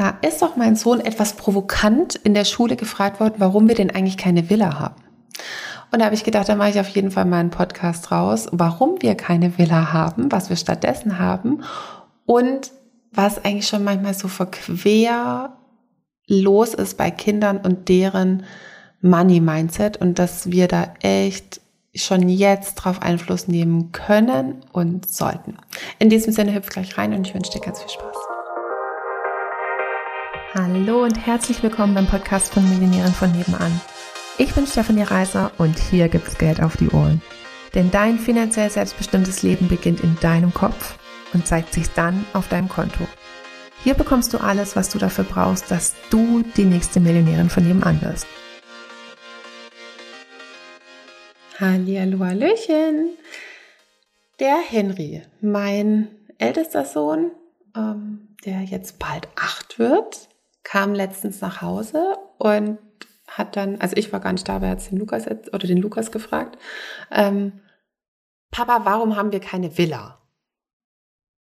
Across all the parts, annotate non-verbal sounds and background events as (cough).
Da ist doch mein Sohn etwas provokant in der Schule gefragt worden, warum wir denn eigentlich keine Villa haben. Und da habe ich gedacht, da mache ich auf jeden Fall mal einen Podcast raus, warum wir keine Villa haben, was wir stattdessen haben und was eigentlich schon manchmal so verquer los ist bei Kindern und deren Money-Mindset und dass wir da echt schon jetzt drauf Einfluss nehmen können und sollten. In diesem Sinne hüpf gleich rein und ich wünsche dir ganz viel Spaß. Hallo und herzlich willkommen beim Podcast von Millionären von nebenan. Ich bin Stefanie Reiser und hier gibt's Geld auf die Ohren. Denn dein finanziell selbstbestimmtes Leben beginnt in deinem Kopf und zeigt sich dann auf deinem Konto. Hier bekommst du alles, was du dafür brauchst, dass du die nächste Millionärin von nebenan wirst. Hallihallo, Hallöchen. Der Henry, mein ältester Sohn, ähm, der jetzt bald acht wird, kam letztens nach Hause und hat dann, also ich war gar nicht da, aber er hat den Lukas oder den Lukas gefragt, ähm, Papa, warum haben wir keine Villa?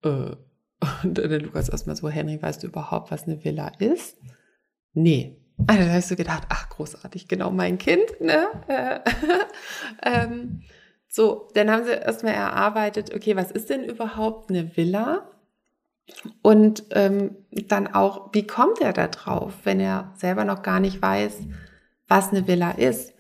Äh, (laughs) und der Lukas erstmal so, Henry, weißt du überhaupt, was eine Villa ist? Nee. Also da hast du gedacht, ach großartig, genau mein Kind. Ne? Äh, (laughs) ähm, so, dann haben sie erstmal erarbeitet, okay, was ist denn überhaupt eine Villa? Und ähm, dann auch, wie kommt er da drauf, wenn er selber noch gar nicht weiß, was eine Villa ist?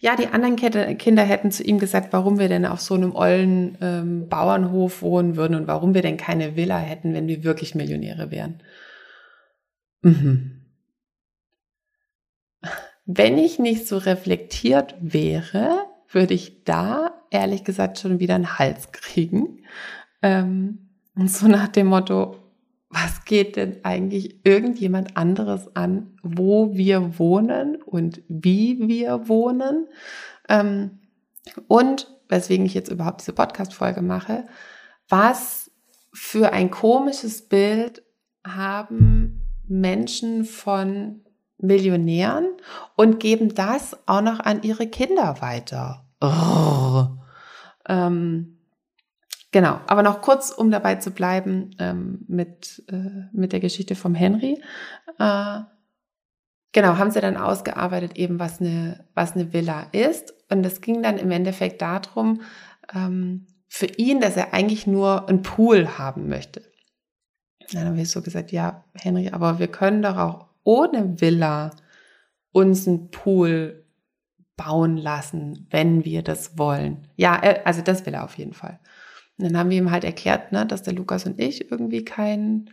Ja, die anderen Kinder hätten zu ihm gesagt, warum wir denn auf so einem ollen ähm, Bauernhof wohnen würden und warum wir denn keine Villa hätten, wenn wir wirklich Millionäre wären. Mhm. Wenn ich nicht so reflektiert wäre, würde ich da ehrlich gesagt schon wieder einen Hals kriegen. Ähm, und so nach dem Motto, was geht denn eigentlich irgendjemand anderes an, wo wir wohnen und wie wir wohnen? Ähm, und weswegen ich jetzt überhaupt diese Podcast-Folge mache, was für ein komisches Bild haben Menschen von Millionären und geben das auch noch an ihre Kinder weiter. Oh. Ähm, Genau, aber noch kurz, um dabei zu bleiben ähm, mit, äh, mit der Geschichte vom Henry. Äh, genau, haben sie dann ausgearbeitet, eben was eine, was eine Villa ist. Und es ging dann im Endeffekt darum, ähm, für ihn, dass er eigentlich nur einen Pool haben möchte. Dann habe ich so gesagt, ja, Henry, aber wir können doch auch ohne Villa uns einen Pool bauen lassen, wenn wir das wollen. Ja, äh, also das will er auf jeden Fall. Und dann haben wir ihm halt erklärt, ne, dass der Lukas und ich irgendwie keinen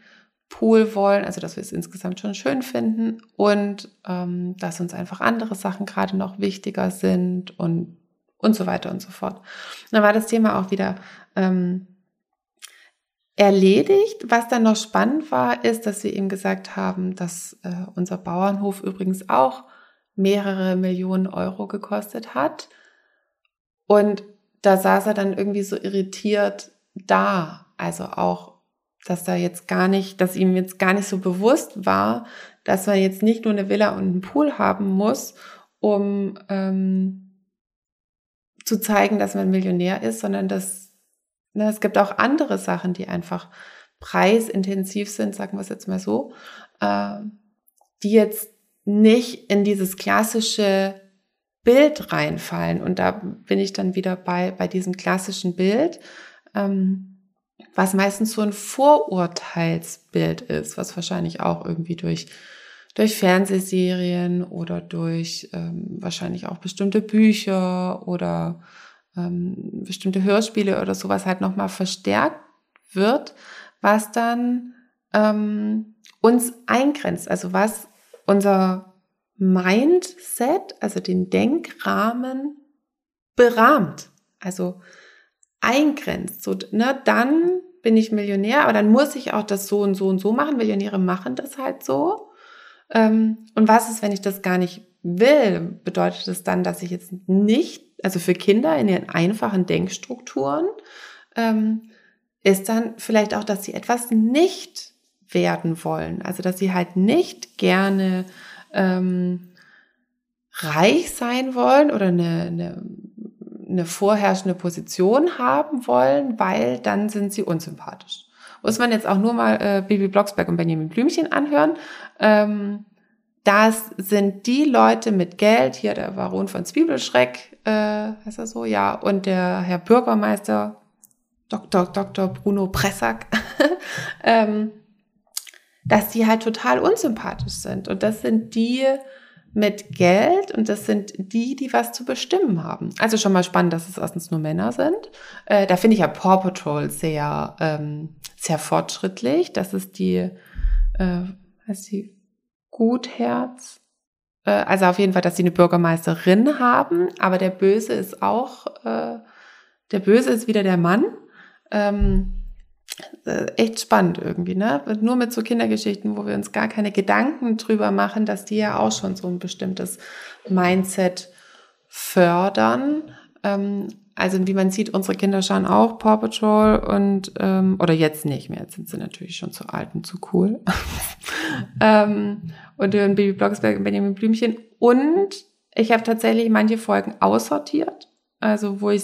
Pool wollen, also dass wir es insgesamt schon schön finden und ähm, dass uns einfach andere Sachen gerade noch wichtiger sind und und so weiter und so fort. Und dann war das Thema auch wieder ähm, erledigt. Was dann noch spannend war, ist, dass wir ihm gesagt haben, dass äh, unser Bauernhof übrigens auch mehrere Millionen Euro gekostet hat. Und da saß er dann irgendwie so irritiert da. Also auch, dass da jetzt gar nicht, dass ihm jetzt gar nicht so bewusst war, dass man jetzt nicht nur eine Villa und einen Pool haben muss, um ähm, zu zeigen, dass man Millionär ist, sondern dass ne, es gibt auch andere Sachen, die einfach preisintensiv sind, sagen wir es jetzt mal so, äh, die jetzt nicht in dieses klassische Bild reinfallen. Und da bin ich dann wieder bei, bei diesem klassischen Bild, ähm, was meistens so ein Vorurteilsbild ist, was wahrscheinlich auch irgendwie durch, durch Fernsehserien oder durch ähm, wahrscheinlich auch bestimmte Bücher oder ähm, bestimmte Hörspiele oder sowas halt nochmal verstärkt wird, was dann ähm, uns eingrenzt, also was unser Mindset, also den Denkrahmen, berahmt, also eingrenzt. So, ne, dann bin ich Millionär, aber dann muss ich auch das so und so und so machen. Millionäre machen das halt so. Ähm, und was ist, wenn ich das gar nicht will? Bedeutet das dann, dass ich jetzt nicht, also für Kinder in ihren einfachen Denkstrukturen, ähm, ist dann vielleicht auch, dass sie etwas nicht werden wollen. Also, dass sie halt nicht gerne ähm, reich sein wollen oder eine, eine, eine vorherrschende Position haben wollen, weil dann sind sie unsympathisch. muss man jetzt auch nur mal äh, Bibi Blocksberg und Benjamin Blümchen anhören. Ähm, das sind die Leute mit Geld, hier der Baron von Zwiebelschreck, äh, heißt er so, ja, und der Herr Bürgermeister, Dr. Dr. Bruno Pressack, (laughs) ähm, dass die halt total unsympathisch sind. Und das sind die mit Geld und das sind die, die was zu bestimmen haben. Also schon mal spannend, dass es erstens nur Männer sind. Äh, da finde ich ja Paw Patrol sehr, ähm, sehr fortschrittlich. Das ist die, äh, heißt die Gutherz. Äh, also auf jeden Fall, dass sie eine Bürgermeisterin haben, aber der Böse ist auch, äh, der Böse ist wieder der Mann. Ähm, äh, echt spannend irgendwie, ne? Nur mit so Kindergeschichten, wo wir uns gar keine Gedanken drüber machen, dass die ja auch schon so ein bestimmtes Mindset fördern. Ähm, also wie man sieht, unsere Kinder schauen auch Paw Patrol und ähm, oder jetzt nicht mehr, jetzt sind sie natürlich schon zu alt und zu cool. (laughs) ähm, und hören Baby Blocksberg und Benjamin Blümchen. Und ich habe tatsächlich manche Folgen aussortiert, also wo ich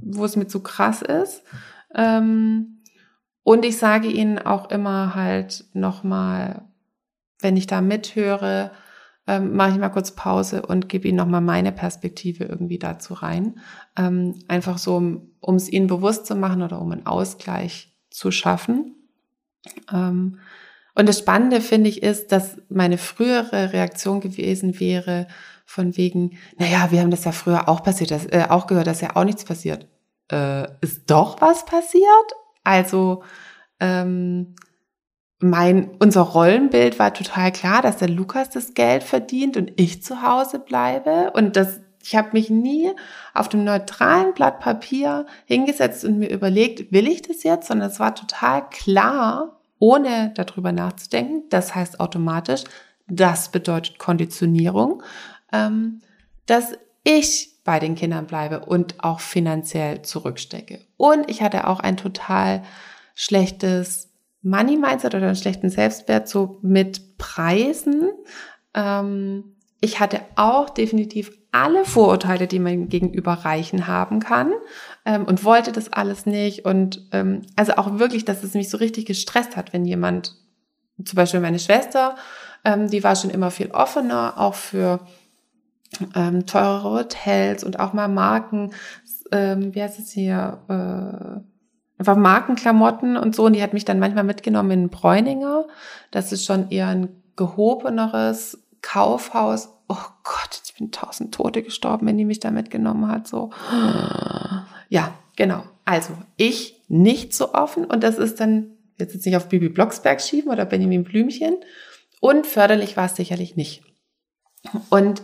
wo es mir zu krass ist. Ähm, und ich sage ihnen auch immer halt nochmal, wenn ich da mithöre, ähm, mache ich mal kurz Pause und gebe ihnen nochmal meine Perspektive irgendwie dazu rein. Ähm, einfach so, um es ihnen bewusst zu machen oder um einen Ausgleich zu schaffen. Ähm, und das Spannende finde ich ist, dass meine frühere Reaktion gewesen wäre von wegen, naja, wir haben das ja früher auch passiert, das, äh, auch gehört, dass ja auch nichts passiert. Äh, ist doch was passiert? Also ähm, mein, unser Rollenbild war total klar, dass der Lukas das Geld verdient und ich zu Hause bleibe. Und das, ich habe mich nie auf dem neutralen Blatt Papier hingesetzt und mir überlegt, will ich das jetzt, sondern es war total klar, ohne darüber nachzudenken. Das heißt automatisch, das bedeutet Konditionierung, ähm, dass ich bei den Kindern bleibe und auch finanziell zurückstecke. Und ich hatte auch ein total schlechtes Money-Mindset oder einen schlechten Selbstwert so mit Preisen. Ähm, ich hatte auch definitiv alle Vorurteile, die man gegenüber Reichen haben kann ähm, und wollte das alles nicht. Und ähm, also auch wirklich, dass es mich so richtig gestresst hat, wenn jemand, zum Beispiel meine Schwester, ähm, die war schon immer viel offener, auch für ähm, teurere Hotels und auch mal Marken, ähm, wie heißt es hier, äh, einfach Markenklamotten und so. Und die hat mich dann manchmal mitgenommen in Bräuninger. Das ist schon eher ein gehobeneres Kaufhaus. Oh Gott, ich bin tausend Tote gestorben, wenn die mich da mitgenommen hat. So. Ja, genau. Also, ich nicht so offen und das ist dann jetzt jetzt nicht auf Bibi Blocksberg schieben oder Benjamin Blümchen. Und förderlich war es sicherlich nicht. Und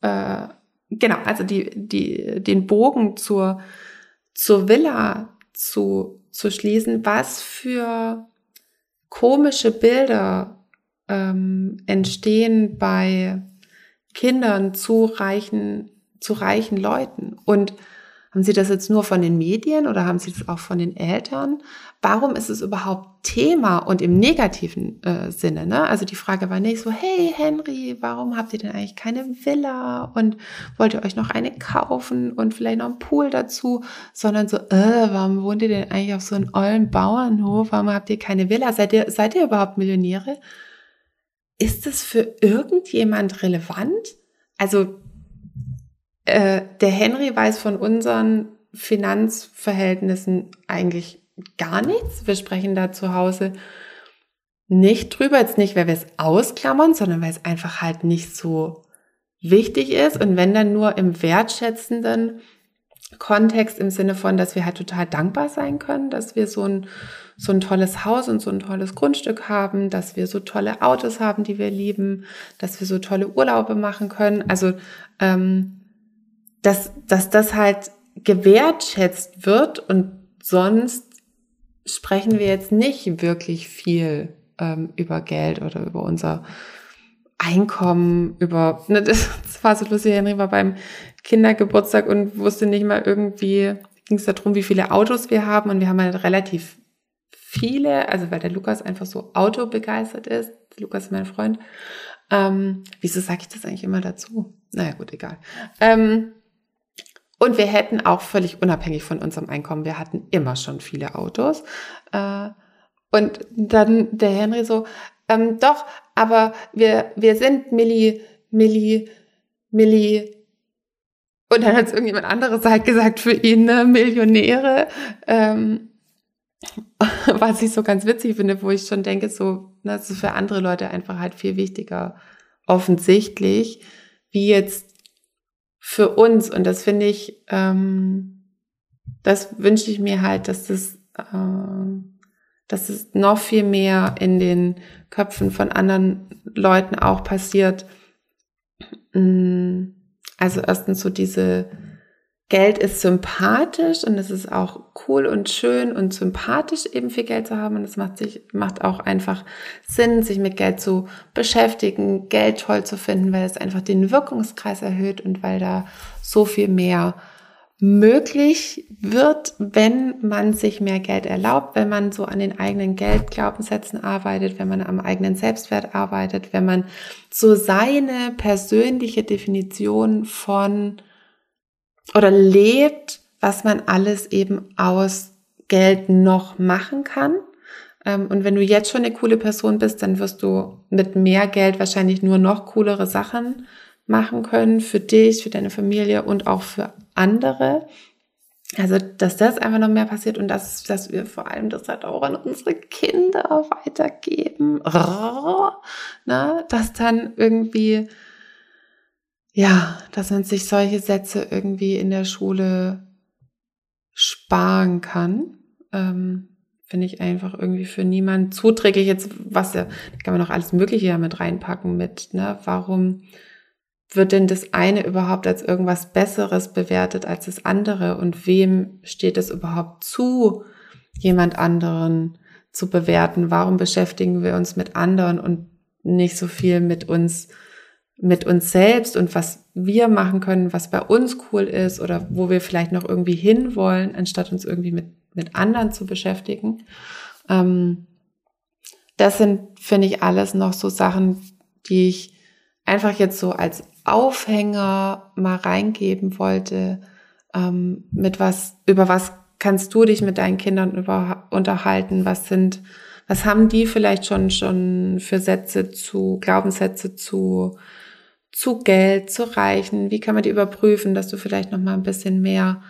äh, genau, also die, die, den Bogen zur, zur Villa zu, zu schließen, was für komische Bilder ähm, entstehen bei Kindern zu reichen, zu reichen Leuten. Und haben Sie das jetzt nur von den Medien oder haben Sie das auch von den Eltern? Warum ist es überhaupt Thema und im negativen äh, Sinne? Ne? Also die Frage war nicht so, hey Henry, warum habt ihr denn eigentlich keine Villa und wollt ihr euch noch eine kaufen und vielleicht noch einen Pool dazu, sondern so, äh, warum wohnt ihr denn eigentlich auf so einem ollen Bauernhof? Warum habt ihr keine Villa? Seid ihr, seid ihr überhaupt Millionäre? Ist das für irgendjemand relevant? Also äh, der Henry weiß von unseren Finanzverhältnissen eigentlich gar nichts. Wir sprechen da zu Hause nicht drüber, jetzt nicht, weil wir es ausklammern, sondern weil es einfach halt nicht so wichtig ist und wenn dann nur im wertschätzenden Kontext im Sinne von, dass wir halt total dankbar sein können, dass wir so ein, so ein tolles Haus und so ein tolles Grundstück haben, dass wir so tolle Autos haben, die wir lieben, dass wir so tolle Urlaube machen können. Also ähm, dass, dass das halt gewertschätzt wird und sonst sprechen wir jetzt nicht wirklich viel ähm, über Geld oder über unser Einkommen, über, (laughs) ne, das, das war so lustig, Henry war beim Kindergeburtstag und wusste nicht mal irgendwie, ging es darum, wie viele Autos wir haben und wir haben halt relativ viele, also weil der Lukas einfach so autobegeistert ist, Lukas ist mein Freund, ähm, wieso sage ich das eigentlich immer dazu? Naja, gut, egal. Ähm, Und wir hätten auch völlig unabhängig von unserem Einkommen, wir hatten immer schon viele Autos. Äh, und dann der Henry so, ähm, doch, aber wir, wir sind Milli, Milli, Milli, und dann hat es irgendjemand anderes halt gesagt für ihn, ne, Millionäre. Ähm, (laughs) was ich so ganz witzig finde, wo ich schon denke, so, ne, das ist für andere Leute einfach halt viel wichtiger, offensichtlich, wie jetzt für uns. Und das finde ich, ähm, das wünsche ich mir halt, dass das, äh, dass es noch viel mehr in den Köpfen von anderen Leuten auch passiert. Mm, also erstens so diese Geld ist sympathisch und es ist auch cool und schön und sympathisch eben viel Geld zu haben. Und es macht sich macht auch einfach Sinn, sich mit Geld zu beschäftigen, Geld toll zu finden, weil es einfach den Wirkungskreis erhöht und weil da so viel mehr möglich wird, wenn man sich mehr Geld erlaubt, wenn man so an den eigenen Geldglaubenssätzen arbeitet, wenn man am eigenen Selbstwert arbeitet, wenn man so seine persönliche Definition von oder lebt, was man alles eben aus Geld noch machen kann. Ähm, und wenn du jetzt schon eine coole Person bist, dann wirst du mit mehr Geld wahrscheinlich nur noch coolere Sachen machen können für dich, für deine Familie und auch für andere. Also, dass das einfach noch mehr passiert und dass, dass wir vor allem das halt auch an unsere Kinder weitergeben. Na, dass dann irgendwie ja, dass man sich solche Sätze irgendwie in der Schule sparen kann. Ähm, Finde ich einfach irgendwie für niemanden zuträglich. Jetzt, was ja, kann man noch alles Mögliche ja mit reinpacken mit, ne? Warum wird denn das eine überhaupt als irgendwas Besseres bewertet als das andere? Und wem steht es überhaupt zu, jemand anderen zu bewerten? Warum beschäftigen wir uns mit anderen und nicht so viel mit uns mit uns selbst und was wir machen können, was bei uns cool ist oder wo wir vielleicht noch irgendwie hinwollen, anstatt uns irgendwie mit, mit anderen zu beschäftigen. Ähm, das sind, finde ich, alles noch so Sachen, die ich einfach jetzt so als Aufhänger mal reingeben wollte, ähm, mit was, über was kannst du dich mit deinen Kindern über, unterhalten? Was sind, was haben die vielleicht schon, schon für Sätze zu, Glaubenssätze zu zu Geld, zu Reichen? Wie kann man die überprüfen, dass du vielleicht noch mal ein bisschen mehr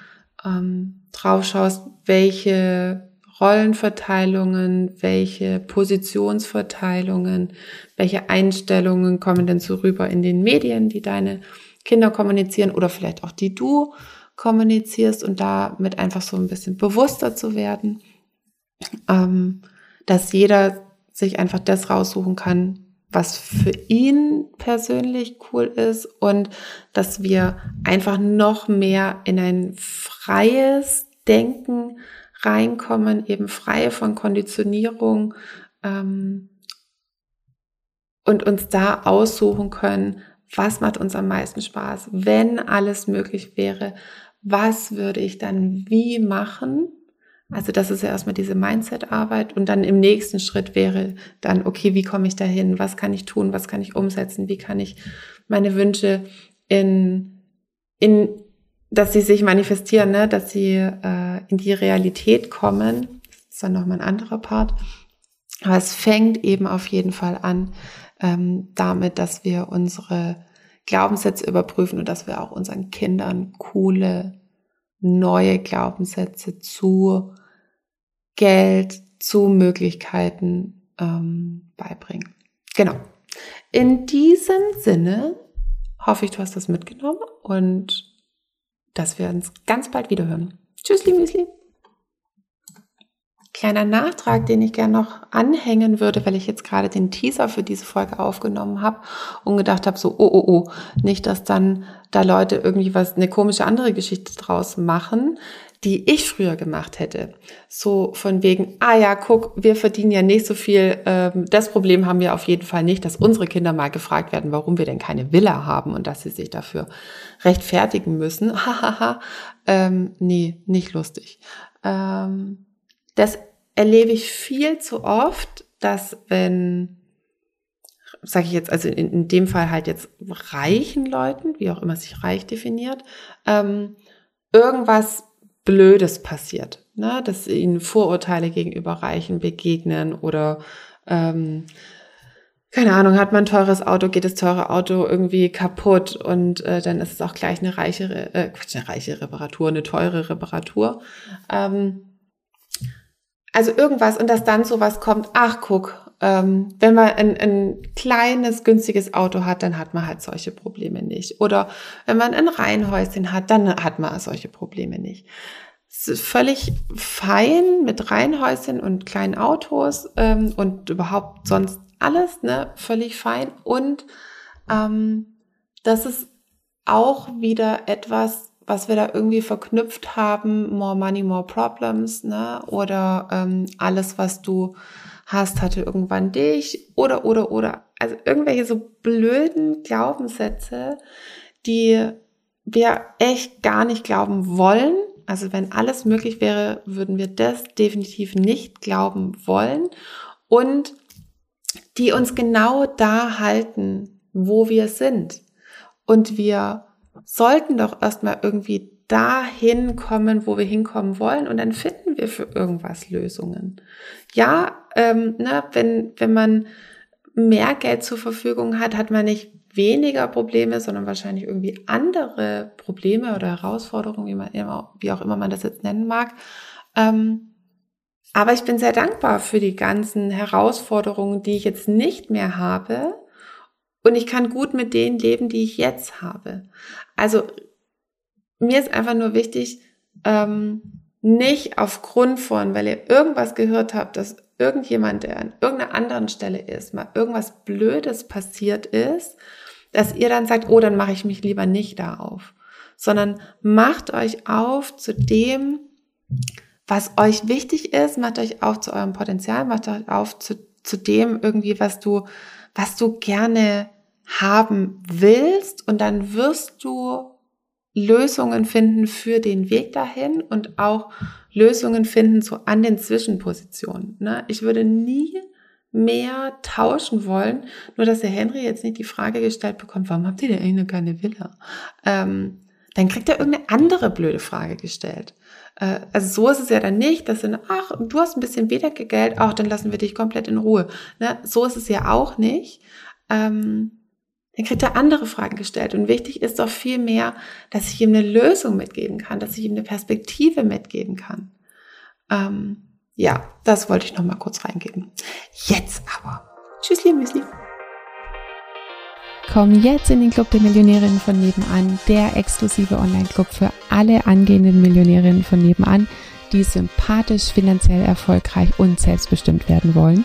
ähm, drauf schaust, welche Rollenverteilungen, welche Positionsverteilungen, welche Einstellungen kommen denn so rüber in den Medien, die deine Kinder kommunizieren oder vielleicht auch die du kommunizierst und damit einfach so ein bisschen bewusster zu werden, ähm, dass jeder sich einfach das raussuchen kann, was für ihn persönlich cool ist und dass wir einfach noch mehr in ein freies Denken reinkommen, eben frei von Konditionierung ähm, und uns da aussuchen können, was macht uns am meisten Spaß, wenn alles möglich wäre, was würde ich dann wie machen also das ist ja erstmal diese Mindset-Arbeit und dann im nächsten Schritt wäre dann, okay, wie komme ich dahin? Was kann ich tun? Was kann ich umsetzen? Wie kann ich meine Wünsche in, in dass sie sich manifestieren, ne? dass sie äh, in die Realität kommen. Das ist dann nochmal ein anderer Part. Aber es fängt eben auf jeden Fall an ähm, damit, dass wir unsere Glaubenssätze überprüfen und dass wir auch unseren Kindern coole neue Glaubenssätze zu Geld, zu Möglichkeiten ähm, beibringen. Genau. In diesem Sinne hoffe ich, du hast das mitgenommen und dass wir uns ganz bald wieder hören. Tschüssli, Müsli. Kleiner Nachtrag, den ich gerne noch anhängen würde, weil ich jetzt gerade den Teaser für diese Folge aufgenommen habe und gedacht habe, so, oh, oh, oh, nicht, dass dann da Leute irgendwie was, eine komische andere Geschichte draus machen, die ich früher gemacht hätte. So von wegen, ah ja, guck, wir verdienen ja nicht so viel. Ähm, das Problem haben wir auf jeden Fall nicht, dass unsere Kinder mal gefragt werden, warum wir denn keine Villa haben und dass sie sich dafür rechtfertigen müssen. (laughs) Hahaha. ähm, nee, nicht lustig. Ähm, das erlebe ich viel zu oft, dass wenn, sage ich jetzt, also in, in, dem Fall halt jetzt reichen Leuten, wie auch immer sich reich definiert, ähm, irgendwas Blödes passiert, ne? dass ihnen Vorurteile gegenüber Reichen begegnen oder ähm, keine Ahnung, hat man ein teures Auto, geht das teure Auto irgendwie kaputt und äh, dann ist es auch gleich eine reiche, äh, Quatsch, eine reiche Reparatur, eine teure Reparatur. Ähm, also irgendwas und dass dann sowas kommt, ach guck, ähm, wenn man ein, ein kleines, günstiges Auto hat, dann hat man halt solche Probleme nicht. Oder wenn man ein Reihenhäuschen hat, dann hat man solche Probleme nicht. Völlig fein mit Reihenhäuschen und kleinen Autos ähm, und überhaupt sonst alles, ne, völlig fein. Und ähm, das ist auch wieder etwas, was wir da irgendwie verknüpft haben, more money, more problems, ne? Oder ähm, alles, was du hast, hatte irgendwann dich oder, oder, oder. Also irgendwelche so blöden Glaubenssätze, die wir echt gar nicht glauben wollen. Also wenn alles möglich wäre, würden wir das definitiv nicht glauben wollen. Und die uns genau da halten, wo wir sind. Und wir sollten doch erstmal irgendwie dahin kommen, wo wir hinkommen wollen und dann finden wir für irgendwas Lösungen. Ja, ähm, ne, wenn, wenn man mehr Geld zur Verfügung hat, hat man nicht weniger Probleme, sondern wahrscheinlich irgendwie andere Probleme oder Herausforderungen, wie, man immer, wie auch immer man das jetzt nennen mag. Ähm, aber ich bin sehr dankbar für die ganzen Herausforderungen, die ich jetzt nicht mehr habe. Und ich kann gut mit denen leben, die ich jetzt habe. Also mir ist einfach nur wichtig, ähm, nicht aufgrund von, weil ihr irgendwas gehört habt, dass irgendjemand, der an irgendeiner anderen Stelle ist, mal irgendwas Blödes passiert ist, dass ihr dann sagt, oh, dann mache ich mich lieber nicht da auf, sondern macht euch auf zu dem, was euch wichtig ist, macht euch auf zu eurem Potenzial, macht euch auf zu, zu dem irgendwie, was du, was du gerne haben willst und dann wirst du Lösungen finden für den Weg dahin und auch Lösungen finden so an den Zwischenpositionen. Ne? Ich würde nie mehr tauschen wollen, nur dass der Henry jetzt nicht die Frage gestellt bekommt, warum habt ihr denn eigentlich keine Villa? Ähm, dann kriegt er irgendeine andere blöde Frage gestellt. Äh, also so ist es ja dann nicht, dass dann, ach, du hast ein bisschen weniger Geld, auch dann lassen wir dich komplett in Ruhe. Ne? So ist es ja auch nicht. Ähm, dann kriegt er andere Fragen gestellt. Und wichtig ist doch viel mehr, dass ich ihm eine Lösung mitgeben kann, dass ich ihm eine Perspektive mitgeben kann. Ähm, ja, das wollte ich noch mal kurz reingeben. Jetzt aber. Tschüssli, Müsli. Komm jetzt in den Club der Millionärinnen von nebenan, der exklusive Online-Club für alle angehenden Millionärinnen von nebenan, die sympathisch, finanziell erfolgreich und selbstbestimmt werden wollen.